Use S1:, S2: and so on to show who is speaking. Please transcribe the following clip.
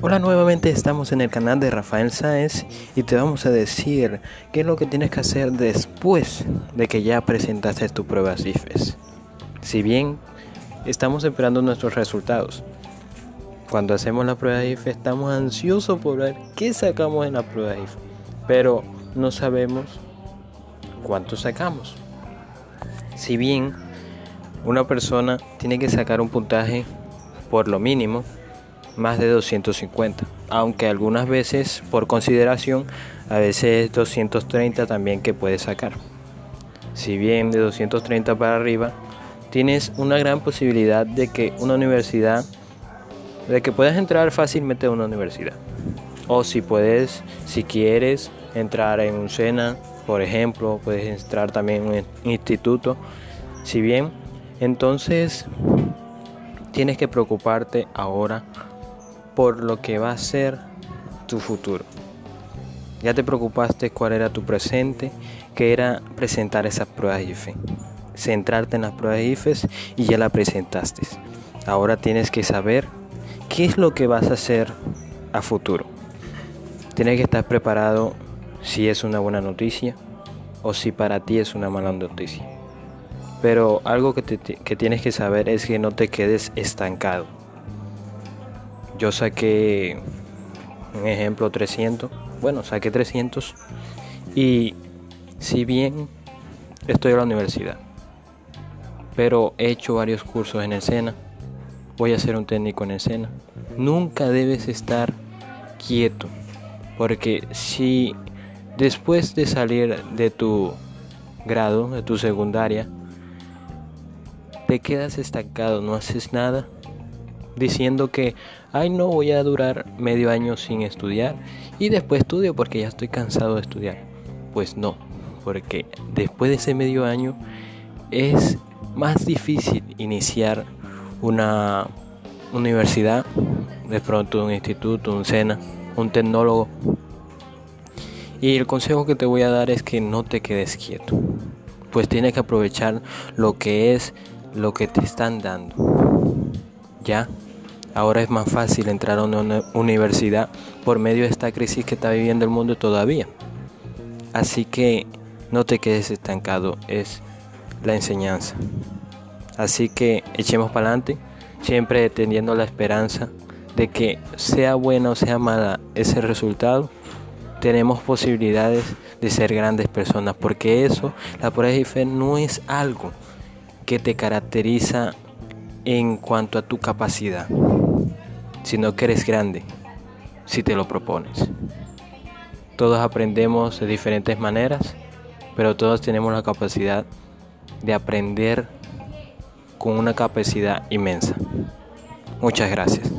S1: Hola, nuevamente estamos en el canal de Rafael Sáenz y te vamos a decir qué es lo que tienes que hacer después de que ya presentaste tu prueba CIFES. Si bien estamos esperando nuestros resultados, cuando hacemos la prueba IFE estamos ansiosos por ver qué sacamos en la prueba IFE, pero no sabemos cuánto sacamos. Si bien una persona tiene que sacar un puntaje por lo mínimo más de 250, aunque algunas veces por consideración a veces 230 también que puedes sacar. Si bien de 230 para arriba, tienes una gran posibilidad de que una universidad, de que puedas entrar fácilmente a una universidad. O si puedes, si quieres entrar en un SENA, por ejemplo, puedes entrar también en un instituto. Si bien, entonces tienes que preocuparte ahora por lo que va a ser tu futuro. Ya te preocupaste cuál era tu presente, que era presentar esas pruebas IFE. Centrarte en las pruebas IFES y ya la presentaste. Ahora tienes que saber qué es lo que vas a hacer a futuro. Tienes que estar preparado si es una buena noticia o si para ti es una mala noticia. Pero algo que, que tienes que saber es que no te quedes estancado yo saqué, un ejemplo, 300. Bueno, saqué 300. Y si bien estoy en la universidad, pero he hecho varios cursos en el SENA, voy a ser un técnico en el SENA. Nunca debes estar quieto, porque si después de salir de tu grado, de tu secundaria, te quedas estancado, no haces nada, diciendo que, ay no, voy a durar medio año sin estudiar y después estudio porque ya estoy cansado de estudiar. Pues no, porque después de ese medio año es más difícil iniciar una universidad, de pronto un instituto, un SENA, un tecnólogo. Y el consejo que te voy a dar es que no te quedes quieto, pues tienes que aprovechar lo que es lo que te están dando. ¿Ya? Ahora es más fácil entrar a una universidad por medio de esta crisis que está viviendo el mundo todavía. Así que no te quedes estancado, es la enseñanza. Así que echemos para adelante, siempre teniendo la esperanza de que sea buena o sea mala ese resultado, tenemos posibilidades de ser grandes personas, porque eso, la prueba de fe no es algo que te caracteriza en cuanto a tu capacidad sino que eres grande si te lo propones. Todos aprendemos de diferentes maneras, pero todos tenemos la capacidad de aprender con una capacidad inmensa. Muchas gracias.